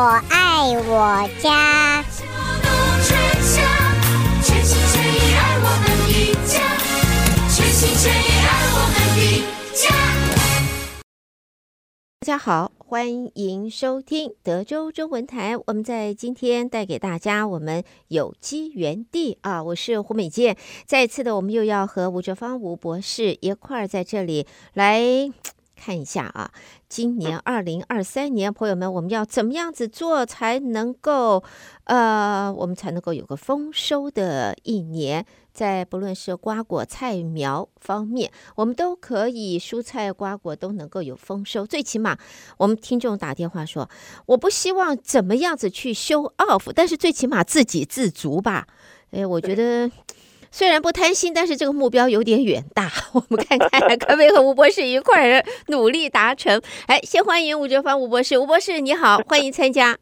我爱我家。大家好，欢迎收听德州中文台。我们在今天带给大家我们有机园地啊，我是胡美健。再一次的，我们又要和吴哲芳吴博士一块儿在这里来。看一下啊，今年二零二三年，朋友们，我们要怎么样子做才能够，呃，我们才能够有个丰收的一年？在不论是瓜果菜苗方面，我们都可以蔬菜瓜果都能够有丰收。最起码，我们听众打电话说，我不希望怎么样子去 show off，但是最起码自给自足吧。哎，我觉得。虽然不贪心，但是这个目标有点远大。我们看看可不可以和吴博士一块儿努力达成。哎，先欢迎吴哲芳吴博士。吴博士你好，欢迎参加。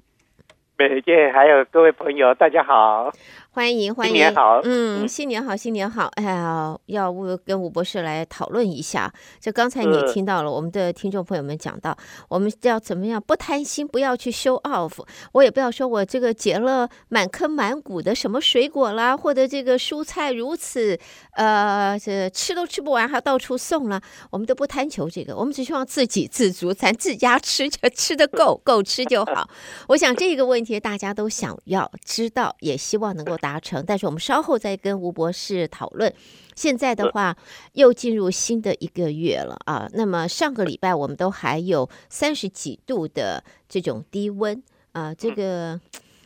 美健，还有各位朋友，大家好。欢迎欢迎，新年好，嗯，新年好，新年好，哎呀，要跟吴博士来讨论一下。就刚才你听到了，我们的听众朋友们讲到，我们要怎么样不贪心，不要去 show off。我也不要说我这个结了满坑满谷的什么水果啦，或者这个蔬菜如此，呃，这吃都吃不完，还到处送了。我们都不贪求这个，我们只希望自给自足，咱自家吃就吃的够，够吃就好。我想这个问题大家都想要知道，也希望能够。达成，但是我们稍后再跟吴博士讨论。现在的话，又进入新的一个月了啊。那么上个礼拜我们都还有三十几度的这种低温啊，这个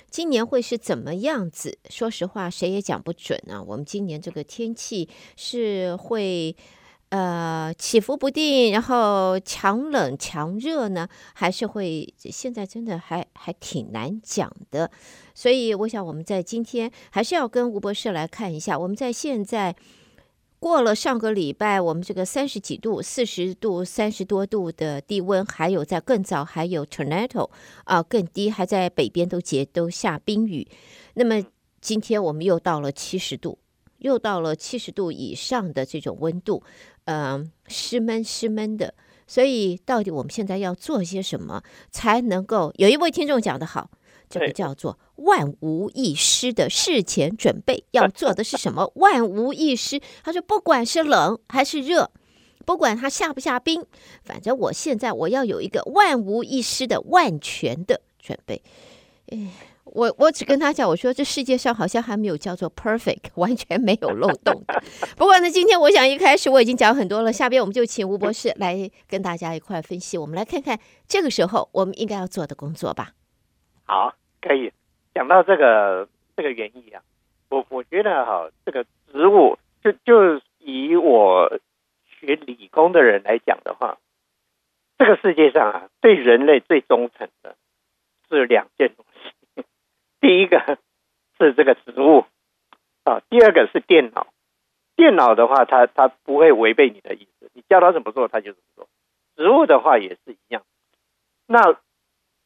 今年会是怎么样子？说实话，谁也讲不准啊。我们今年这个天气是会。呃，起伏不定，然后强冷强热呢，还是会现在真的还还挺难讲的，所以我想我们在今天还是要跟吴博士来看一下，我们在现在过了上个礼拜，我们这个三十几度、四十度、三十多度的低温，还有在更早还有 tornado 啊更低，还在北边都结都下冰雨，那么今天我们又到了七十度，又到了七十度以上的这种温度。嗯，湿闷湿闷的，所以到底我们现在要做些什么才能够？有一位听众讲得好，这个叫做万无一失的事前准备。要做的是什么？万无一失。他说，不管是冷还是热，不管它下不下冰，反正我现在我要有一个万无一失的万全的准备。哎。我我只跟他讲，我说这世界上好像还没有叫做 perfect，完全没有漏洞。不过呢，今天我想一开始我已经讲很多了，下边我们就请吴博士来跟大家一块分析。我们来看看这个时候我们应该要做的工作吧。好，可以讲到这个这个原因啊，我我觉得哈，这个植物就就以我学理工的人来讲的话，这个世界上啊，对人类最忠诚的是两件东。第一个是这个植物啊，第二个是电脑。电脑的话，它它不会违背你的意思，你叫它怎么做，它就怎么做。植物的话也是一样。那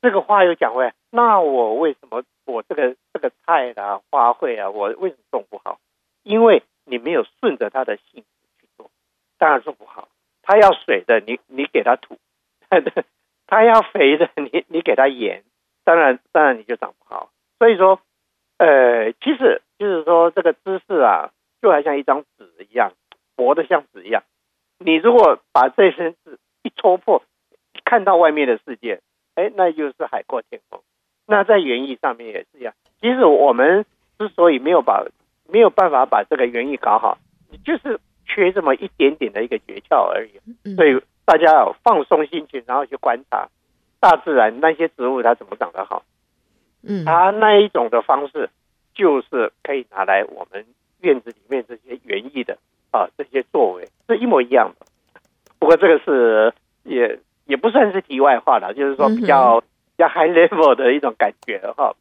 这个话又讲回来，那我为什么我这个这个菜啊、花卉啊，我为什么种不好？因为你没有顺着它的性子去做，当然种不好。它要水的，你你给它土；它要肥的，你你给它盐，当然当然你就长不好。所以说，呃，其实就是说，这个知识啊，就好像一张纸一样，薄的像纸一样。你如果把这些纸一戳破，看到外面的世界，哎，那就是海阔天空。那在园艺上面也是一样。其实我们之所以没有把没有办法把这个园艺搞好，就是缺这么一点点的一个诀窍而已。所以大家要放松心情，然后去观察大自然那些植物它怎么长得好。嗯，它那一种的方式，就是可以拿来我们院子里面这些园艺的啊，这些作为是一模一样的。这个是也也不算是题外话了，就是说比较比较 high level 的一种感觉哈。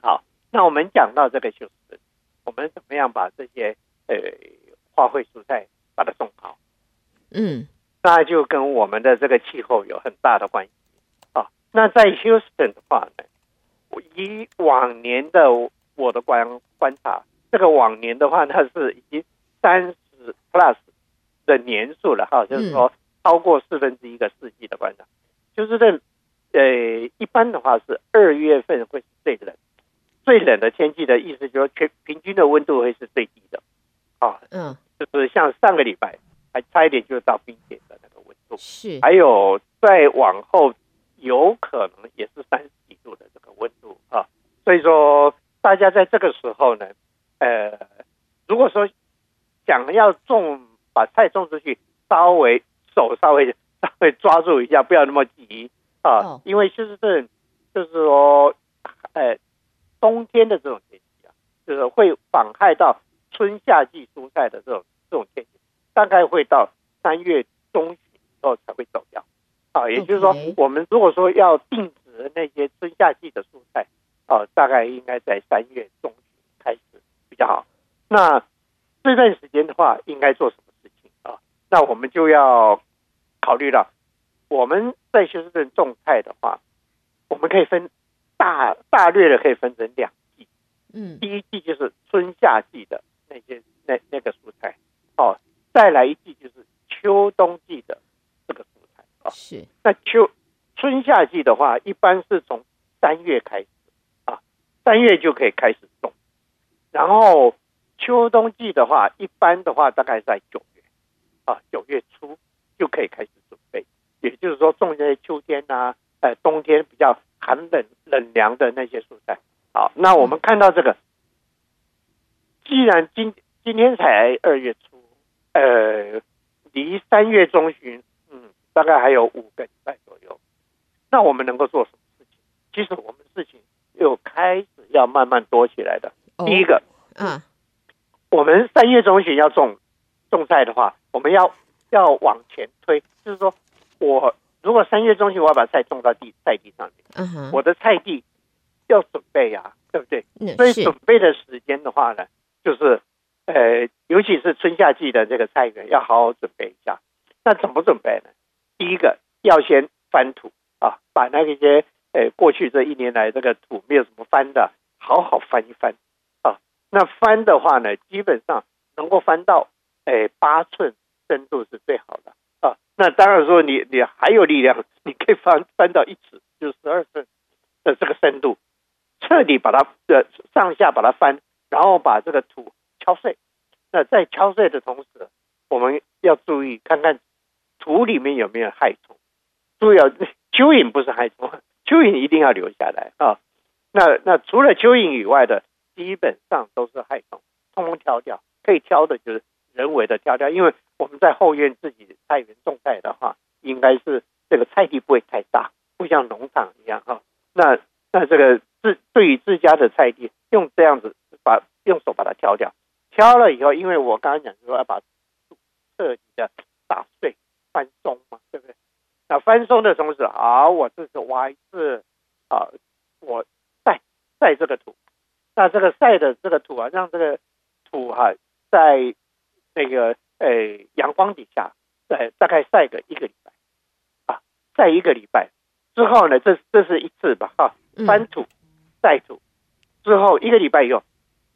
好，那我们讲到这个就是我们怎么样把这些呃花卉蔬菜把它种好。嗯，那就跟我们的这个气候有很大的关系啊。那在 Houston 的话呢？以往年的我的观观察，这个往年的话，它是已经三十 plus 的年数了哈，就是说超过四分之一个世纪的观察，就是这呃，一般的话是二月份会是最冷，最冷的天气的意思就是全平均的温度会是最低的，啊，嗯，就是像上个礼拜还差一点就到冰点的那个温度，是，还有再往后有可能也是三十几度的这个温度啊，所以说大家在这个时候呢，呃，如果说想要种把菜送出去，稍微手稍微稍微抓住一下，不要那么急。啊，因为就是这，就是说，呃，冬天的这种天气啊，就是会妨害到春夏季蔬菜的这种这种天气，大概会到三月中旬以后才会走掉。啊，也就是说，我们如果说要定植那些春夏季的蔬菜，啊，大概应该在三月中旬开始比较好。那这段时间的话，应该做什么？那我们就要考虑到。我们在休斯顿种菜的话，我们可以分大大略的可以分成两季，嗯，第一季就是春夏季的那些那那个蔬菜，哦，再来一季就是秋冬季的这个蔬菜，哦，是。那秋春夏季的话，一般是从三月开始啊，三月就可以开始种，然后秋冬季的话，一般的话大概在九月啊，九月初就可以开始准备。也就是说，种在秋天啊，呃，冬天比较寒冷冷凉的那些蔬菜。好，那我们看到这个，既然今今天才二月初，呃，离三月中旬，嗯，大概还有五个礼拜左右，那我们能够做什么事情？其实我们事情又开始要慢慢多起来的。第一个，嗯，我们三月中旬要种种菜的话，我们要要往前推，就是说。我如果三月中旬我要把菜种到地菜地上面，uh. 我的菜地要准备呀、啊，对不对？是所以准备的时间的话呢，就是呃，尤其是春夏季的这个菜园要好好准备一下。那怎么准备呢？第一个要先翻土啊，把那些呃过去这一年来这个土没有什么翻的，好好翻一翻啊。那翻的话呢，基本上能够翻到呃八寸最好的。那当然说你你还有力量，你可以翻翻到一尺，就十二寸的这个深度，彻底把它的上下把它翻，然后把这个土敲碎。那在敲碎的同时，我们要注意看看土里面有没有害虫。注意啊，蚯蚓不是害虫，蚯蚓一定要留下来啊。那那除了蚯蚓以外的，基本上都是害虫，通通挑掉。可以挑的就是人为的挑掉，因为。在后院自己菜园种菜的话，应该是这个菜地不会太大，不像农场一样哈。那那这个自对于自家的菜地，用这样子把用手把它挑掉，挑了以后，因为我刚刚讲说要把彻底的打碎翻松嘛，对不对？那翻松的同时，好，我这是挖一次啊，我晒晒这个土，那这个晒的这个土啊，让这个土哈、在那个。呃，阳光底下，呃，大概晒个一个礼拜，啊，晒一个礼拜之后呢，这这是一次吧，哈，翻土，晒土，之后一个礼拜以后，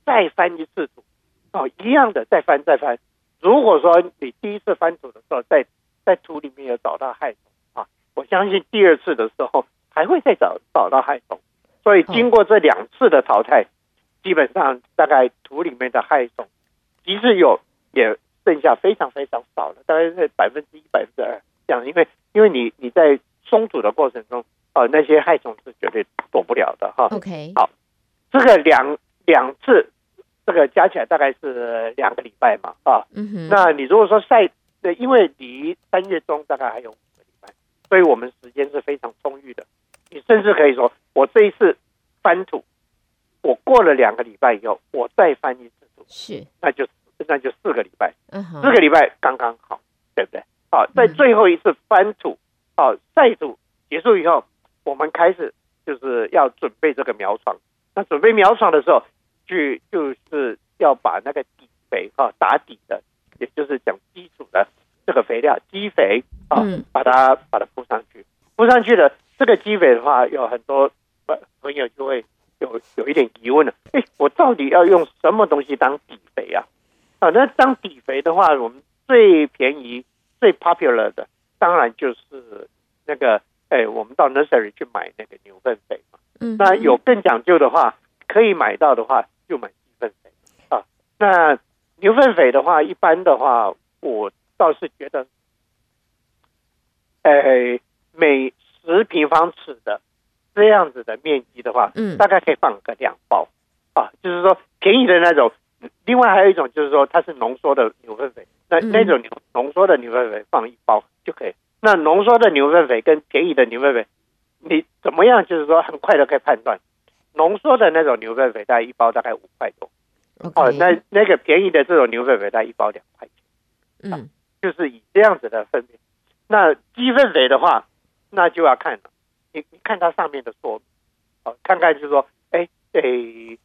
再翻一次土，哦，一样的，再翻再翻。如果说你第一次翻土的时候，在在土里面有找到害虫啊，我相信第二次的时候还会再找找到害虫。所以经过这两次的淘汰，基本上大概土里面的害虫，即使有也。剩下非常非常少了，大概是百分之一、百分之二这样，因为因为你你在松土的过程中，呃，那些害虫是绝对躲不了的哈。OK，好，这个两两次，这个加起来大概是两个礼拜嘛，啊，嗯哼，那你如果说晒，对，因为离三月中大概还有五个礼拜，所以我们时间是非常充裕的。你甚至可以说，我这一次翻土，我过了两个礼拜以后，我再翻一次土，是，那就是。那就四个礼拜，四个礼拜刚刚好，对不对？好，在最后一次翻土、好晒土结束以后，我们开始就是要准备这个苗床。那准备苗床的时候，就就是要把那个底肥哈打底的，也就是讲基础的这个肥料基肥啊，把它把它铺上去。铺上去的，这个基肥的话，有很多朋友就会有有一点疑问了：哎，我到底要用什么东西当底肥啊？啊，那当底肥的话，我们最便宜、最 popular 的，当然就是那个哎，我们到 nursery 去买那个牛粪肥嘛。嗯，那有更讲究的话，可以买到的话，就买鸡粪肥啊。那牛粪肥的话，一般的话，我倒是觉得，哎，每十平方尺的这样子的面积的话，嗯，大概可以放个两包啊。就是说便宜的那种。另外还有一种就是说，它是浓缩的牛粪肥，那那种牛浓缩的牛粪肥放一包就可以。那浓缩的牛粪肥跟便宜的牛粪肥，你怎么样？就是说很快的可以判断，浓缩的那种牛粪肥大概一包大概五块多.哦，那那个便宜的这种牛粪肥大概一包两块钱，嗯、啊，就是以这样子的分别。那鸡粪肥的话，那就要看了，你你看它上面的说明，哦，看看就是说，哎，诶。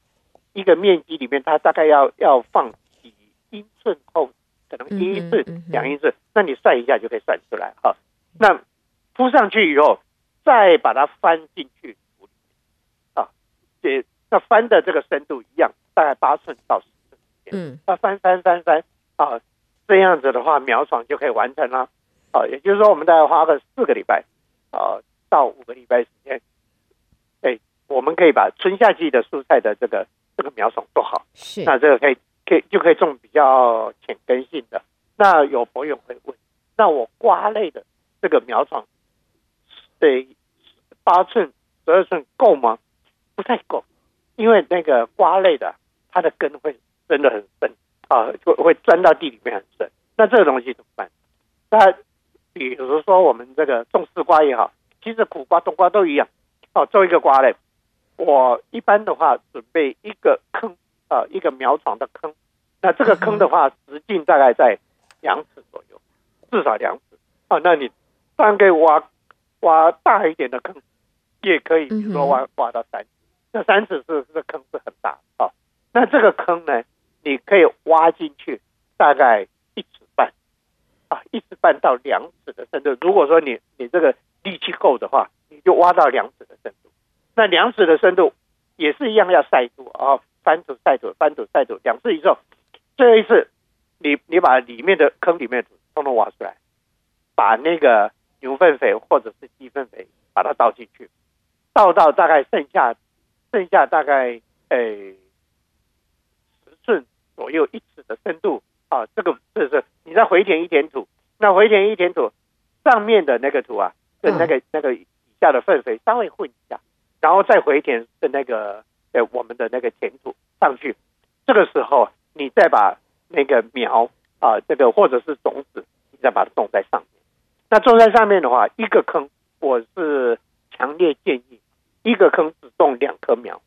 一个面积里面，它大概要要放几英寸厚，可能一英寸、两英寸，那你算一下就可以算出来哈。那铺上去以后，再把它翻进去啊，这那翻的这个深度一样，大概八寸到十寸。嗯，那翻翻翻翻啊，这样子的话，苗床就可以完成了。啊，也就是说，我们大概花个四个礼拜啊到五个礼拜时间，哎，我们可以把春夏季的蔬菜的这个。这个苗种做好，是那这个可以可以就可以种比较浅根性的。那有朋友会问，那我瓜类的这个苗床得八寸、十二寸够吗？不太够，因为那个瓜类的它的根会真的很深啊，会会钻到地里面很深。那这个东西怎么办？那比如说我们这个种丝瓜也好，其实苦瓜、冬瓜都一样哦，种一个瓜类。我一般的话准备一个坑啊、呃，一个苗床的坑。那这个坑的话，直径大概在两尺左右，至少两尺啊。那你当然可以挖挖大一点的坑，也可以，比如说挖挖到三尺。这三尺是这个坑是很大啊。那这个坑呢，你可以挖进去大概一尺半啊，一尺半到两尺的深度。如果说你你这个力气够的话，你就挖到两尺的深度。那两尺的深度也是一样要晒土啊，翻土晒土，翻土晒土，两次以后，最后一次，你你把里面的坑里面的土通通挖出来，把那个牛粪肥或者是鸡粪肥把它倒进去，倒到大概剩下剩下大概呃十寸左右一尺的深度啊，这个这是你再回填一填土，那回填一填土上面的那个土啊，跟那个那个以下的粪肥稍微混一下。然后再回填的那个呃我们的那个填土上去，这个时候你再把那个苗啊这个或者是种子，你再把它种在上面。那种在上面的话，一个坑我是强烈建议一个坑只种两棵苗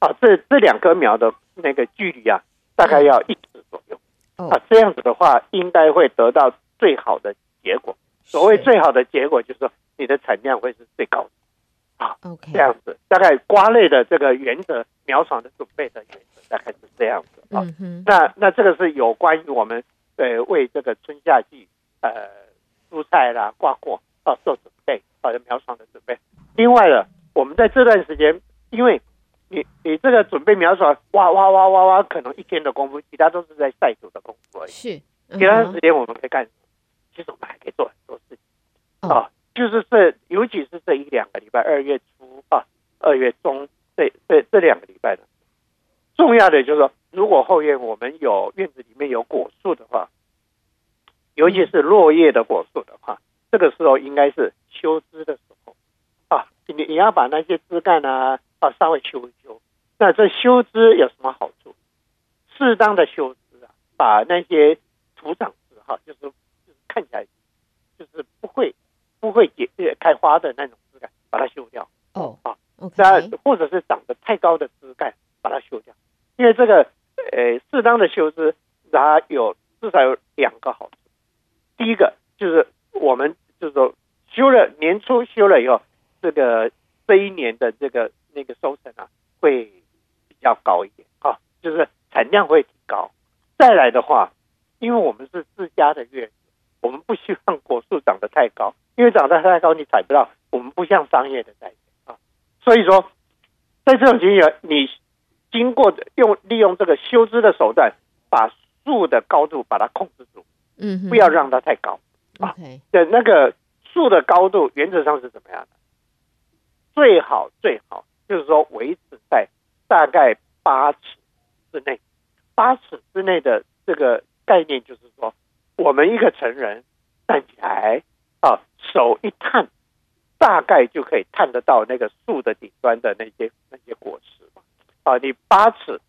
啊，这这两棵苗的那个距离啊，大概要一尺左右啊，这样子的话应该会得到最好的结果。所谓最好的结果，就是说你的产量会是最高的。啊，OK，这样子，大概瓜类的这个原则，苗床的准备的原则大概是这样子啊。那那这个是有关于我们呃为这个春夏季呃蔬菜啦瓜果啊做准备，好的苗床的准备。另外呢，我们在这段时间，因为你你这个准备苗床，挖挖挖挖挖，可能一天的功夫，其他都是在晒土的功夫而已。是，其他时间我们可以干什么？其实我们还可以做很多事情啊。就是这，尤其是这一两个礼拜，二月初啊，二月中这这这两个礼拜呢，重要的就是说，如果后院我们有院子里面有果树的话，尤其是落叶的果树的话，这个时候应该是修枝的时候啊，你你要把那些枝干啊啊稍微修一修。那这修枝有什么好处？适当的修枝啊，把那些徒长枝哈，就是就是看起来就是不会。不会结开花的那种枝干，把它修掉。哦，啊，那或者是长得太高的枝干，把它修掉。因为这个，呃，适当的修枝，它有至少有两个好处。第一个就是我们就是说修了年初修了以后，这个这一年的这个那个收成啊，会比较高一点啊，就是产量会提高。再来的话，因为我们是自家的院子，我们不希望果树长得太高。因为长得太高，你采不到。我们不像商业的栽培啊，所以说，在这种情形，你经过用利用这个修枝的手段，把树的高度把它控制住，嗯，不要让它太高啊。对那个树的高度原则上是怎么样的？最好最好就是说维持在大概八尺之内，八尺之内的这个概念就是说，我们一个成人站起来啊，手一探，大概就可以探得到那个树的顶端的那些那些果实嘛啊，你八尺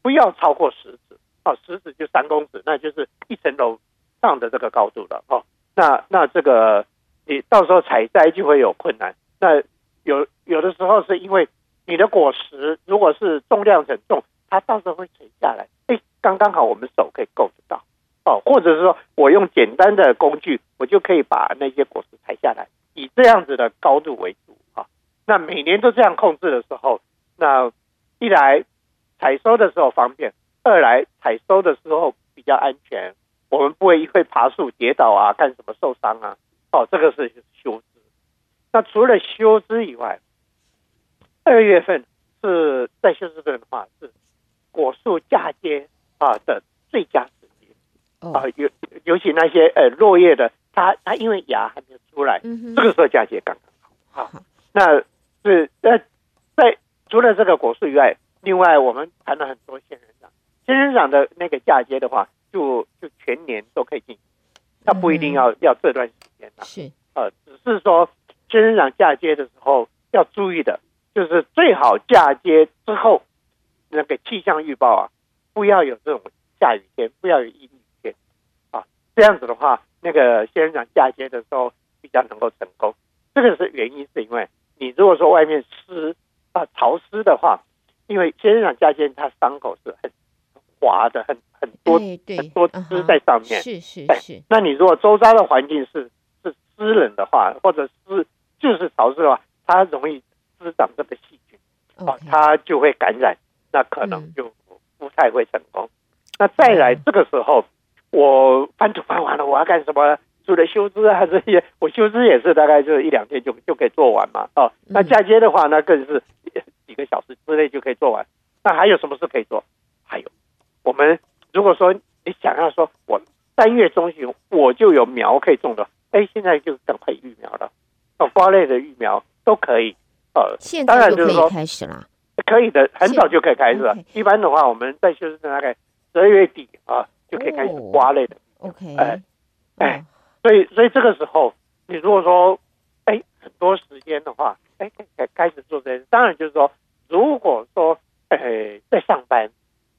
不要超过十指啊，十指就三公尺，那就是一层楼上的这个高度了哦。那那这个你到时候采摘就会有困难。那有有的时候是因为你的果实如果是重量很重，它到时候会垂下来。哎，刚刚好我们手可以够得到哦，或者是说我用简单的工具，我就可以把那些果实采下来，以这样子的高度为主啊。那每年都这样控制的时候，那一来采收的时候方便，二来采收的时候比较安全。我们不会因为爬树跌倒啊，干什么受伤啊？哦，这个是修枝。那除了修枝以外，二月份是在休斯顿的话是果树嫁接啊的最佳啊，尤尤其那些呃落叶的，它它因为芽还没有出来，这个时候嫁接刚刚好啊。那是在在除了这个果树以外，另外我们谈了很多仙人掌，仙人掌的那个嫁接的话。就就全年都可以进，它不一定要、嗯、要这段时间的，是。呃，只是说仙人掌嫁接的时候要注意的，就是最好嫁接之后那个气象预报啊，不要有这种下雨天，不要有阴这样子的话，那个仙人掌嫁接的时候比较能够成功。这个是原因，是因为你如果说外面湿啊潮湿的话，因为仙人掌嫁接它伤口是很滑的，很。很多很多汁在上面，是是是。那你如果周遭的环境是是湿冷的话，或者是就是潮湿的话，它容易滋长这个细菌，哦，它就会感染，那可能就不太会成功。那再来这个时候，我翻土翻完了，我要干什么？除了修枝啊这些，我修枝也是大概就一两天就就可以做完嘛。哦，那嫁接的话，那更是几个小时之内就可以做完。那还有什么事可以做？还有我们。如果说你想要说，我三月中旬我就有苗可以种的，哎，现在就赶快育苗了。哦，瓜类的育苗都可以。呃，现在就可以开始了。可以的，很早就可以开始了。一般的话，我们在修枝大概十二月底啊，就可以开始瓜类的。OK。哎哎，所以所以这个时候，你如果说哎很多时间的话，哎开开始做这些，当然就是说，如果说哎在上班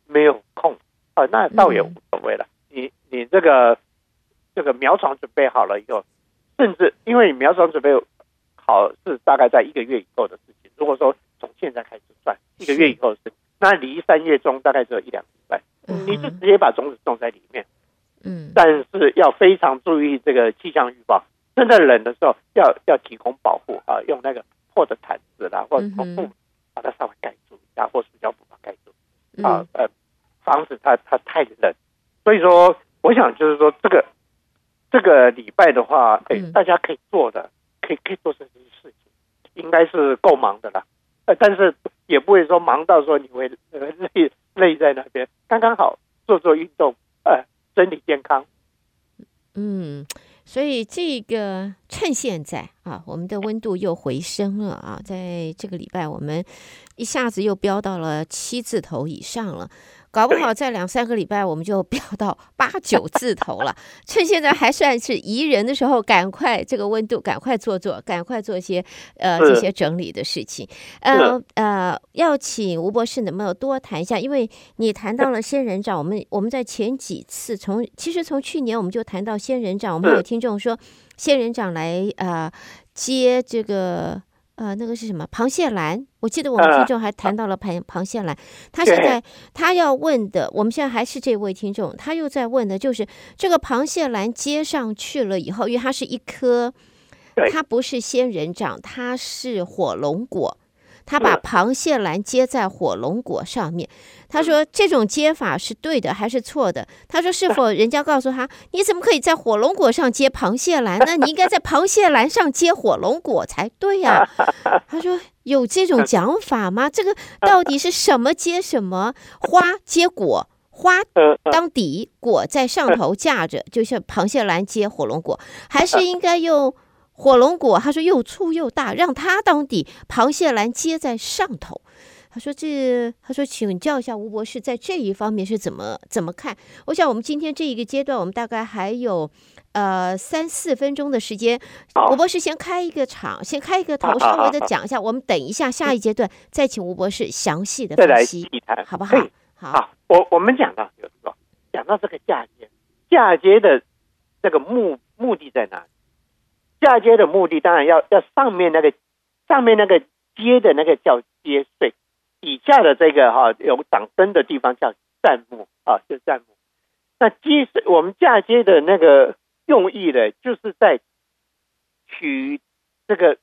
没有空。哦，那倒也无所谓了。你你这个这个苗床准备好了以后，甚至因为你苗床准备好是大概在一个月以后的事情。如果说从现在开始算一个月以后的事情，那离三月中大概只有一两个礼拜，你就直接把种子种在里面。嗯，但是要非常注意这个气象预报，真的冷的时候要要提供保护啊，用那个破的毯子啦，或者从布把它稍微盖住一下，或塑胶布把它盖住啊，呃。防止它它太冷，所以说我想就是说这个这个礼拜的话，哎，大家可以做的，可以可以做这些事情，应该是够忙的了。呃，但是也不会说忙到说你会呃累累在那边，刚刚好做做运动，呃，身体健康。嗯。所以这个趁现在啊，我们的温度又回升了啊，在这个礼拜我们一下子又飙到了七字头以上了，搞不好在两三个礼拜我们就飙到八九字头了。趁现在还算是宜人的时候，赶快这个温度赶快做做，赶快做些呃这些整理的事情。呃呃，要请吴博士能不能多谈一下？因为你谈到了仙人掌，我们我们在前几次从其实从去年我们就谈到仙人掌，我们有听。听众说，仙人掌来啊、呃、接这个呃那个是什么螃蟹兰？我记得我们听众还谈到了螃螃蟹兰。他现在他要问的，我们现在还是这位听众，他又在问的就是这个螃蟹兰接上去了以后，因为它是一颗，它不是仙人掌，它是火龙果。他把螃蟹兰接在火龙果上面，他说这种接法是对的还是错的？他说是否人家告诉他，你怎么可以在火龙果上接螃蟹兰呢？你应该在螃蟹兰上接火龙果才对呀。他说有这种讲法吗？这个 到底是什么接什么？花接果，花当底，果在上头架着，就像螃蟹兰接火龙果，还是应该用？火龙果，他说又粗又大，让它当底，螃蟹篮接在上头。他说这，他说请教一下吴博士，在这一方面是怎么怎么看？我想我们今天这一个阶段，我们大概还有呃三四分钟的时间。吴博士先开一个场，先开一个头，稍微的讲一下。我们等一下下一阶段再请吴博士详细的分析，好不好？好，好，我我们讲到就是说，讲到这个嫁接，嫁接的这个目目的在哪里？嫁接的目的当然要要上面那个上面那个接的那个叫接穗。底下的这个哈有长根的地方叫砧木啊，就砧木。那接我们嫁接的那个用意呢，就是在取这个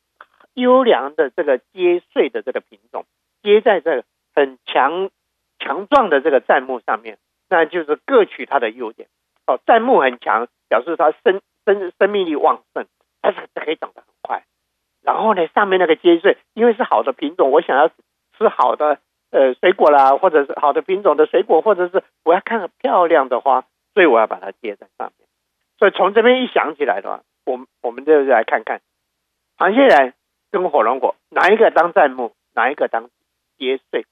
优良的这个接穗的这个品种，接在这个很强强壮的这个砧木上面，那就是各取它的优点。哦，砧木很强，表示它生生生命力旺盛，它是可以长得很快。然后呢，上面那个接穗，因为是好的品种，我想要。吃好的，呃，水果啦，或者是好的品种的水果，或者是我要看漂亮的花，所以我要把它接在上面。所以从这边一想起来的话，我我们就来看看，螃蟹兰跟火龙果哪一个当砧木，哪一个当接穗？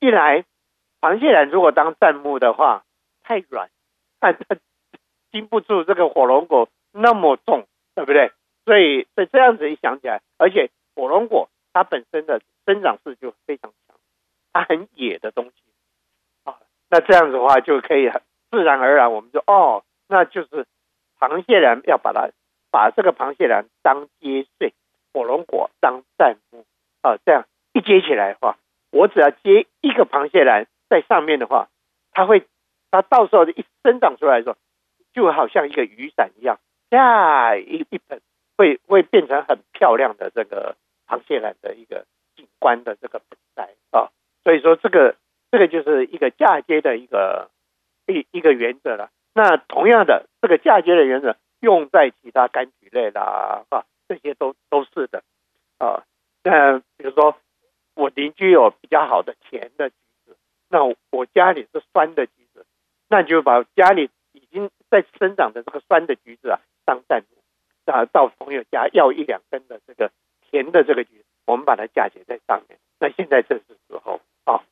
一来，螃蟹兰如果当砧木的话，太软，它它经不住这个火龙果那么重，对不对？所以所以这样子一想起来，而且火龙果它本身的。生长势就非常强，它很野的东西啊。那这样子的话，就可以自然而然，我们就哦，那就是螃蟹兰要把它把这个螃蟹兰当接穗，火龙果当砧木啊。这样一接起来的话，我只要接一个螃蟹兰在上面的话，它会它到时候一生长出来的时候，就好像一个雨伞一样，下一一盆会会变成很漂亮的这个螃蟹兰的一个。景观的这个盆栽啊，所以说这个这个就是一个嫁接的一个一一个原则了。那同样的，这个嫁接的原则用在其他柑橘类啦啊，这些都都是的啊。那比如说我邻居有比较好的甜的橘子，那我家里是酸的橘子，那就把家里已经在生长的这个酸的橘子啊当砧木啊，到朋友家要一两根的这个甜的这个橘子。我们把它嫁接在上面，那现在正是时候啊。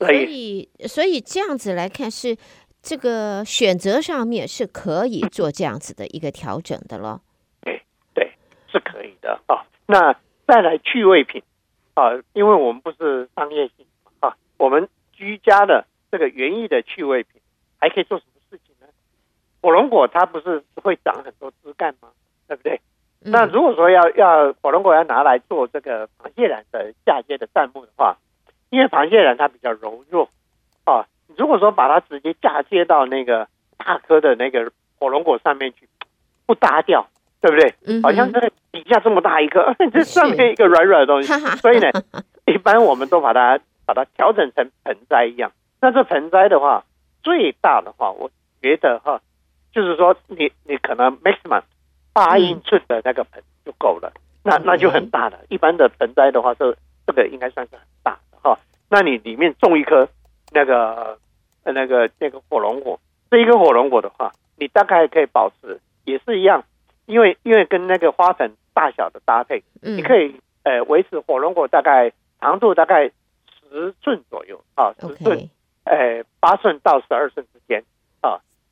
所以，所以这样子来看，是这个选择上面是可以做这样子的一个调整的咯。对对，是可以的啊。那再来趣味品啊，因为我们不是商业性啊，我们居家的这个园艺的趣味品还可以做什么？火龙果它不是会长很多枝干吗？对不对？那如果说要要火龙果要拿来做这个螃蟹兰的嫁接的砧木的话，因为螃蟹兰它比较柔弱啊，如果说把它直接嫁接到那个大颗的那个火龙果上面去，不搭调，对不对？嗯，好像这个底下这么大一颗，这上面一个软软的东西，所以呢，一般我们都把它把它调整成盆栽一样。那这盆栽的话，最大的话，我觉得哈，就是说你你可能 maximum。八英寸的那个盆就够了，那那就很大了。一般的盆栽的话，这这个应该算是很大的哈。那你里面种一颗那个那个那个火龙果，这一个火龙果的话，你大概可以保持也是一样，因为因为跟那个花盆大小的搭配，你可以呃维持火龙果大概长度大概十寸左右啊，十寸，呃八寸到十二寸之间。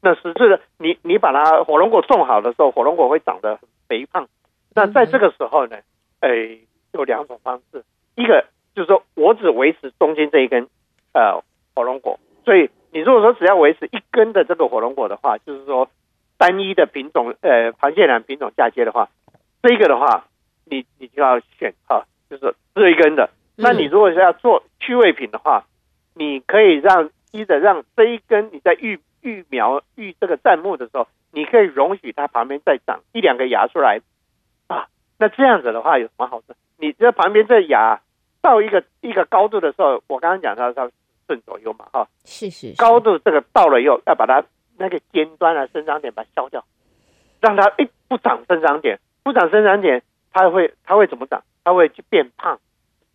那实质的，你你把它火龙果种好的时候，火龙果会长得很肥胖。那在这个时候呢，诶，有两种方式，一个就是说我只维持中间这一根呃火龙果，所以你如果说只要维持一根的这个火龙果的话，就是说单一的品种呃螃蟹兰品种嫁接的话，这一个的话，你你就要选哈，就是这一根的。那你如果是要做趣味品的话，你可以让一的让这一根你在育。育苗育这个砧木的时候，你可以容许它旁边再长一两个芽出来啊。那这样子的话有什么好处？你这旁边这芽到一个一个高度的时候，我刚刚讲到它十寸左右嘛，哈，是是，是。高度这个到了以后，要把它那个尖端啊生长点把它削掉，让它诶不长生长点，不长生长点，它会它会怎么长？它会去变胖。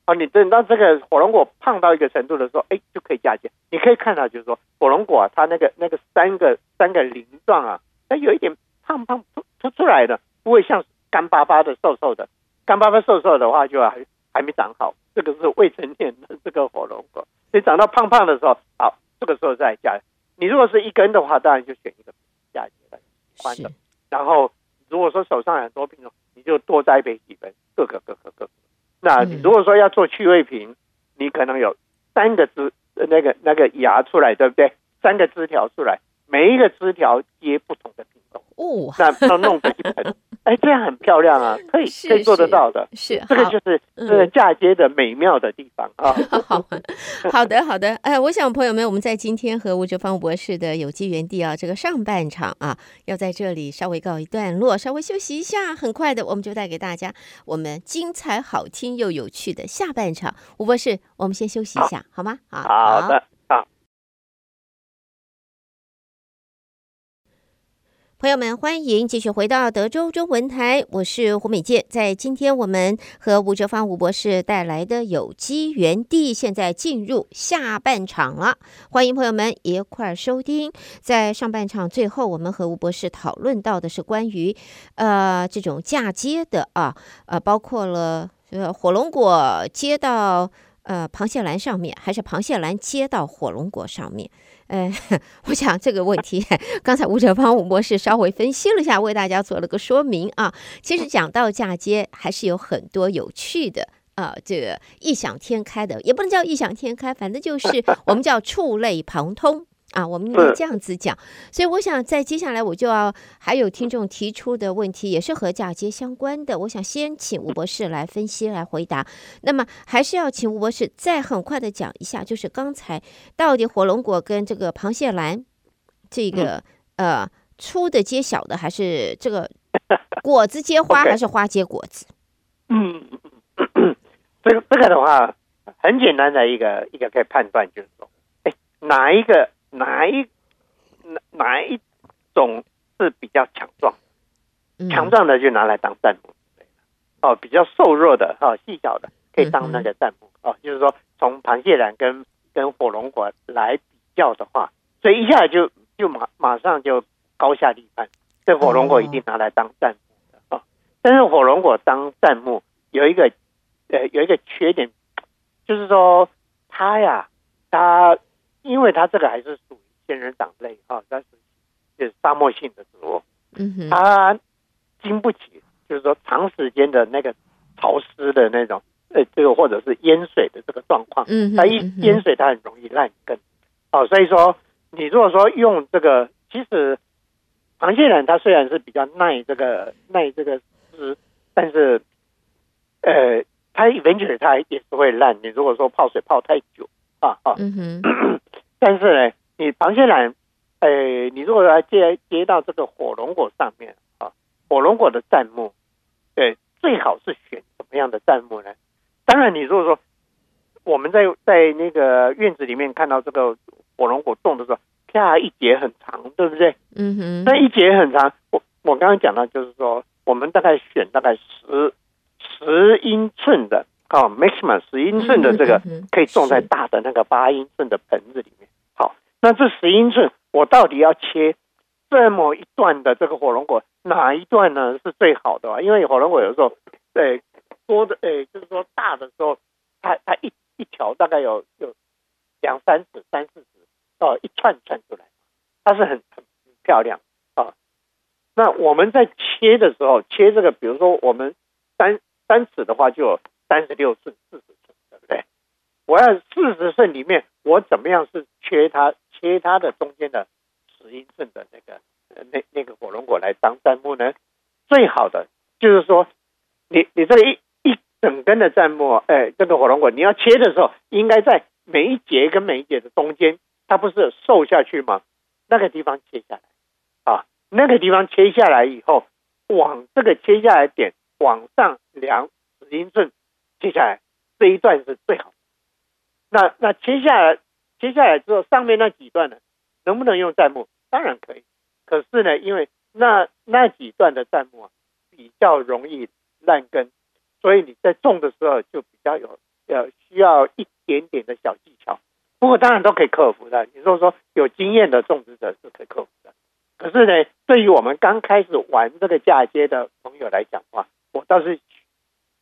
啊，你等到这个火龙果胖到一个程度的时候，哎，就可以嫁接。你可以看到，就是说火龙果啊，它那个那个三个三个鳞状啊，它有一点胖胖凸凸出来的不会像干巴巴的、瘦瘦的，干巴巴瘦瘦的话就还还没长好，这个是未成年的这个火龙果。所以长到胖胖的时候，好，这个时候再嫁。你如果是一根的话，当然就选一个嫁接的宽的。然后如果说手上很多品种，你就多栽培几根，各个各个各个。那你如果说要做趣味瓶，你可能有三个枝那个那个芽出来，对不对？三个枝条出来，每一个枝条接不同的品种。哦，那要弄成一盆。哎，这样很漂亮啊，可以可以做得到的。是，这个就是这个嫁接的美妙的地方啊。好，好的，好的。哎，我想朋友们，我们在今天和吴哲芳博士的有机园地啊，这个上半场啊，要在这里稍微告一段落，稍微休息一下。很快的，我们就带给大家我们精彩、好听又有趣的下半场。吴博士，我们先休息一下，好，好吗？好，好的。朋友们，欢迎继续回到德州中文台，我是胡美健。在今天我们和吴哲芳吴博士带来的有机园地，现在进入下半场了。欢迎朋友们一块儿收听。在上半场最后，我们和吴博士讨论到的是关于呃这种嫁接的啊，呃包括了呃火龙果接到呃螃蟹兰上面，还是螃蟹兰接到火龙果上面。呃，我想这个问题，刚才吴哲芳吴博士稍微分析了一下，为大家做了个说明啊。其实讲到嫁接，还是有很多有趣的啊，这个异想天开的，也不能叫异想天开，反正就是我们叫触类旁通。啊，我们应该这样子讲，所以我想在接下来我就要还有听众提出的问题，也是和嫁接相关的。我想先请吴博士来分析来回答。那么还是要请吴博士再很快的讲一下，就是刚才到底火龙果跟这个螃蟹兰这个呃粗的接小的，还是这个 果子接花，还是花接果子？嗯，这个这个的话很简单的一个一个可以判断就是说，哎，哪一个？哪一哪哪一种是比较强壮？强壮的就拿来当砧木，哦，比较瘦弱的哦，细小的可以当那个砧木哦。就是说，从螃蟹兰跟跟火龙果来比较的话，所以一下就就马马上就高下立判。这火龙果一定拿来当砧木的哦，但是火龙果当砧木有一个呃有一个缺点，就是说它呀它。因为它这个还是属于仙人掌类啊，它是就是沙漠性的植物，嗯哼，它经不起就是说长时间的那个潮湿的那种呃这个或者是淹水的这个状况，嗯，它一淹水它很容易烂根，哦，所以说你如果说用这个，其实螃蟹兰它虽然是比较耐这个耐这个湿，但是呃它 eventually 它也是会烂，你如果说泡水泡太久。啊啊，嗯哼，但是呢，你螃蟹兰，呃，你如果要接接到这个火龙果上面啊，火龙果的站木，对，最好是选什么样的站木呢？当然，你如果说我们在在那个院子里面看到这个火龙果种的时候，啪一节很长，对不对？嗯哼，那一节很长，我我刚刚讲到，就是说我们大概选大概十十英寸的。哦，maximum 十英寸的这个可以种在大的那个八英寸的盆子里面。好，那这十英寸我到底要切这么一段的这个火龙果，哪一段呢是最好的啊？因为火龙果有时候，对多的，诶，就是说大的时候，它它一一条大概有有两三尺、三四尺哦，一串串出来，它是很很漂亮啊。那我们在切的时候，切这个，比如说我们三三尺的话就有。六寸、四十寸，对不对？我要四十寸里面，我怎么样是切它？切它的中间的十英寸的那个那那个火龙果来当砧木呢？最好的就是说，你你这一一整根的砧木，哎，这个火龙果你要切的时候，应该在每一节跟每一节的中间，它不是瘦下去吗？那个地方切下来啊，那个地方切下来以后，往这个切下来点往上量十英寸。接下来这一段是最好的。那那切下来，切下来之后，上面那几段呢，能不能用弹幕？当然可以。可是呢，因为那那几段的弹幕啊，比较容易烂根，所以你在种的时候就比较有呃需要一点点的小技巧。不过当然都可以克服的。你说说有经验的种植者是可以克服的。可是呢，对于我们刚开始玩这个嫁接的朋友来讲的话，我倒是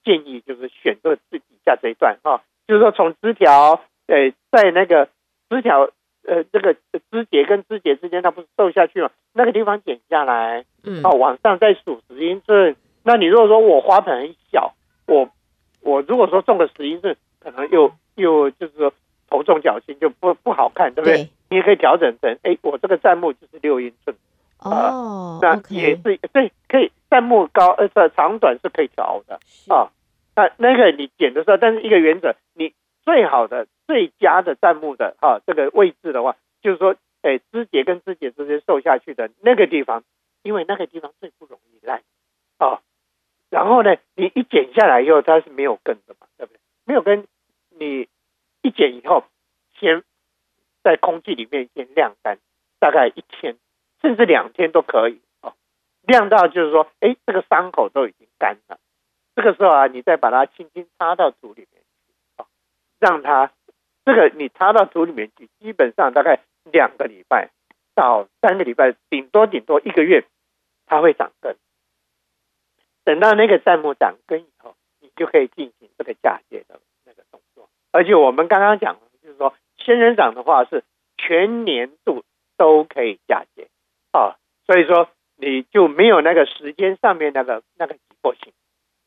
建议就是选择最底下这一段哈，就是说从枝条，呃，在那个枝条，呃，这个枝节跟枝节之间，它不是瘦下去嘛？那个地方剪下来，嗯，啊，往上再数十英寸。那你如果说我花盆很小，我我如果说种个十英寸，可能又又就是说头重脚轻，就不不好看，对不对？对你也可以调整成，哎，我这个砧木就是六英寸。哦，那也是对，可以砧木高呃这长短是可以调的啊。那那个你剪的时候，但是一个原则，你最好的最佳的站木的哈这个位置的话，就是说，哎，枝节跟枝节之间瘦下去的那个地方，因为那个地方最不容易烂啊。然后呢，你一剪下来以后，它是没有根的嘛，对不对？没有根，你一剪以后，先在空气里面先晾干，大概一天。甚至两天都可以哦，晾到就是说，哎，这个伤口都已经干了。这个时候啊，你再把它轻轻插到土里面去，哦，让它这个你插到土里面去，基本上大概两个礼拜到三个礼拜，顶多顶多一个月，它会长根。等到那个砧木长根以后，你就可以进行这个嫁接的那个动作。而且我们刚刚讲就是说，仙人掌的话是全年度都可以嫁接。啊，所以说你就没有那个时间上面那个那个急迫性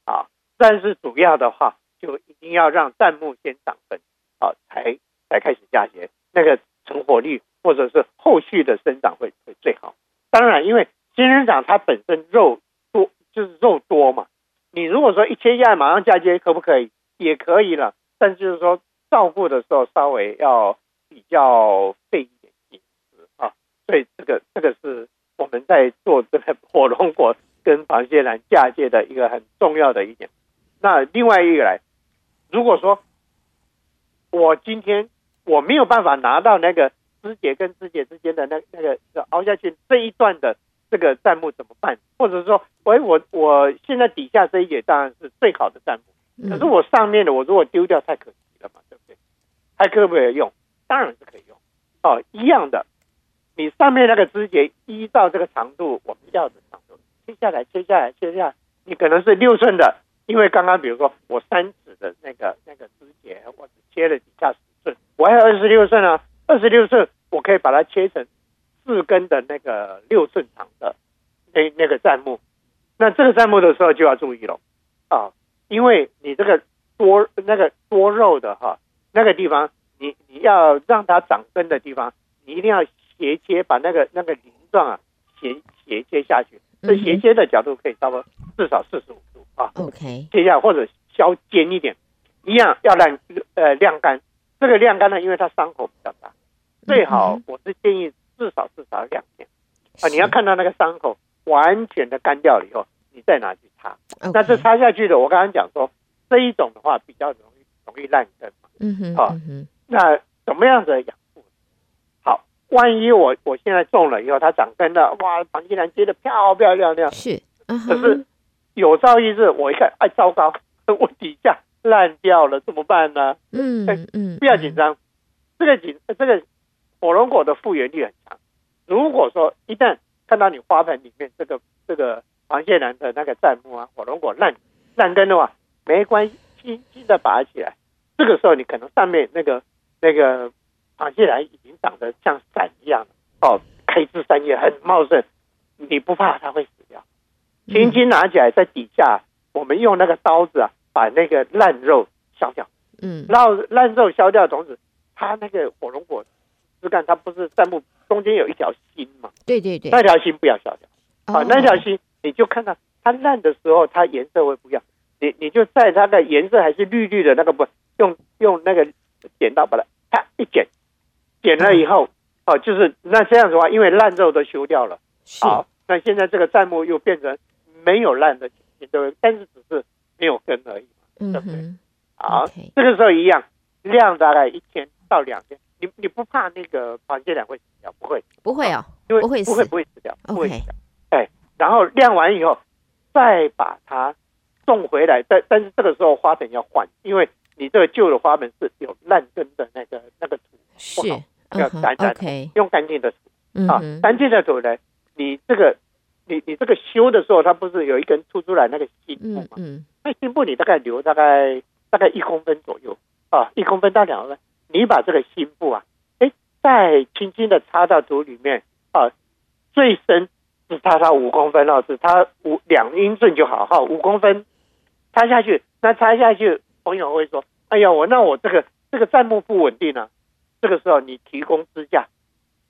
啊，但是主要的话就一定要让弹木先长根啊，才才开始嫁接，那个成活率或者是后续的生长会会最好。当然，因为仙人掌它本身肉多，就是肉多嘛，你如果说一切下来马上嫁接，可不可以？也可以了，但是就是说照顾的时候稍微要比较费一点心思啊。所以这个这个是我们在做这个火龙果跟螃蟹兰嫁接的一个很重要的一点。那另外一个来，如果说我今天我没有办法拿到那个枝节跟枝节之间的那那个凹下去这一段的这个弹幕怎么办？或者说，喂，我我现在底下这一节当然是最好的弹幕，可是我上面的我如果丢掉太可惜了嘛，对不对？还可不可以用？当然是可以用哦，一样的。你上面那个枝节依照这个长度，我们要的长度切下来，切下来，切下来。你可能是六寸的，因为刚刚比如说我三指的那个那个枝节，我只切了底下十寸，我还有二十六寸啊，二十六寸我可以把它切成四根的那个六寸长的那那个砧木。那这个砧木的时候就要注意了啊，因为你这个多那个多肉的哈那个地方，你你要让它长根的地方，你一定要。斜切，把那个那个鳞状啊斜斜切下去，这斜切的角度可以差不多至少四十五度啊。OK，切下或者削尖一点，一样要让呃晾干。这个晾干呢，因为它伤口比较大，最好我是建议至少至少两天啊。你要看到那个伤口完全的干掉了以后，你再拿去擦。那这擦下去的，我刚刚讲说这一种的话比较容易容易烂根嘛。嗯哼，好，那怎么样子养？万一我我现在种了以后，它长根了，哇，螃蟹兰接的漂漂亮亮。是，可是有朝一日我一看，哎，糟糕，我底下烂掉了，怎么办呢？嗯嗯，不要紧张，这个紧这个火龙果的复原力很强。如果说一旦看到你花盆里面这个这个螃蟹兰的那个砧木啊，火龙果烂烂根的话，没关系，轻轻的拔起来。这个时候你可能上面那个那个。螃蟹兰已经长得像伞一样哦，开枝散叶很茂盛，你不怕它会死掉？轻轻拿起来，在底下，我们用那个刀子啊，把那个烂肉削掉。嗯，然后烂肉削掉的同时，它那个火龙果枝干，它不是散木中间有一条心嘛？对对对，那条心不要削掉。好，那条心你就看到它烂的时候，它颜色会不一样。你你就在它的颜色还是绿绿的那个不用用那个剪刀把它啪一剪。剪了以后，哦，就是那这样子的话，因为烂肉都修掉了，好，那现在这个砧木又变成没有烂的情形，对不对？但是只是没有根而已嘛，对不对？好，这个时候一样，晾大概一天到两天，你你不怕那个螃蟹兰会死掉？不会，不会哦，因为不会不会不会死掉，不会死掉。哎，然后晾完以后，再把它种回来，但但是这个时候花盆要换，因为你这个旧的花盆是有烂根的那个那个土，是。要干干，用干净的土啊，干净的土呢，你你这个你你这个修的时候，它不是有一根凸出来那个芯部嘛？嗯嗯，那芯部你大概留大概大概一公分左右啊，一公分到两公分，你把这个芯部啊，哎，再轻轻的插到土里面啊，最深只插它五公分哦，只插五两英寸就好哈，五公分插下去，那插下去，朋友会说，哎呀，我那我这个这个站木不稳定啊，这个时候你提供支架。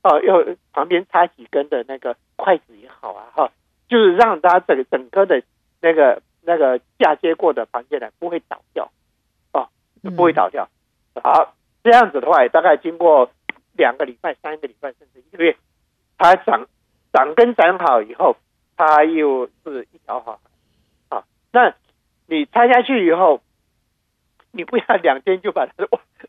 哦，要旁边插几根的那个筷子也好啊，哈，就是让它整整个的那个那个嫁接过的螃蟹呢不会倒掉，哦，不会倒掉。好，这样子的话，大概经过两个礼拜、三个礼拜甚至一个月，它长长根长好以后，它又是一条好。好，那你插下去以后，你不要两天就把它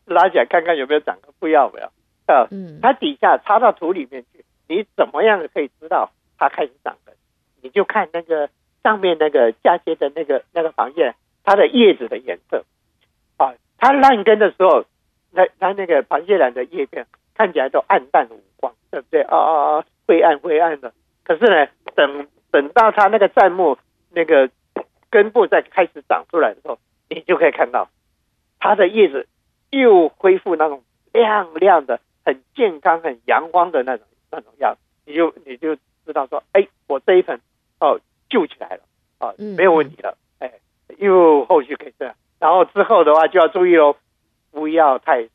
拉起来看看有没有长，不要不要。呃，它底下插到土里面去，你怎么样可以知道它开始长根？你就看那个上面那个嫁接的那个那个螃蟹，它的叶子的颜色啊，它烂根的时候，那它那个螃蟹兰的叶片看起来都暗淡无光，对不对？啊啊啊，灰暗灰暗的。可是呢，等等到它那个站木那个根部再开始长出来的时候，你就可以看到它的叶子又恢复那种亮亮的。很健康、很阳光的那种那种样子，你就你就知道说，哎，我这一盆哦救起来了，啊，没有问题了，哎，又后续可以这样。然后之后的话就要注意喽，不要太湿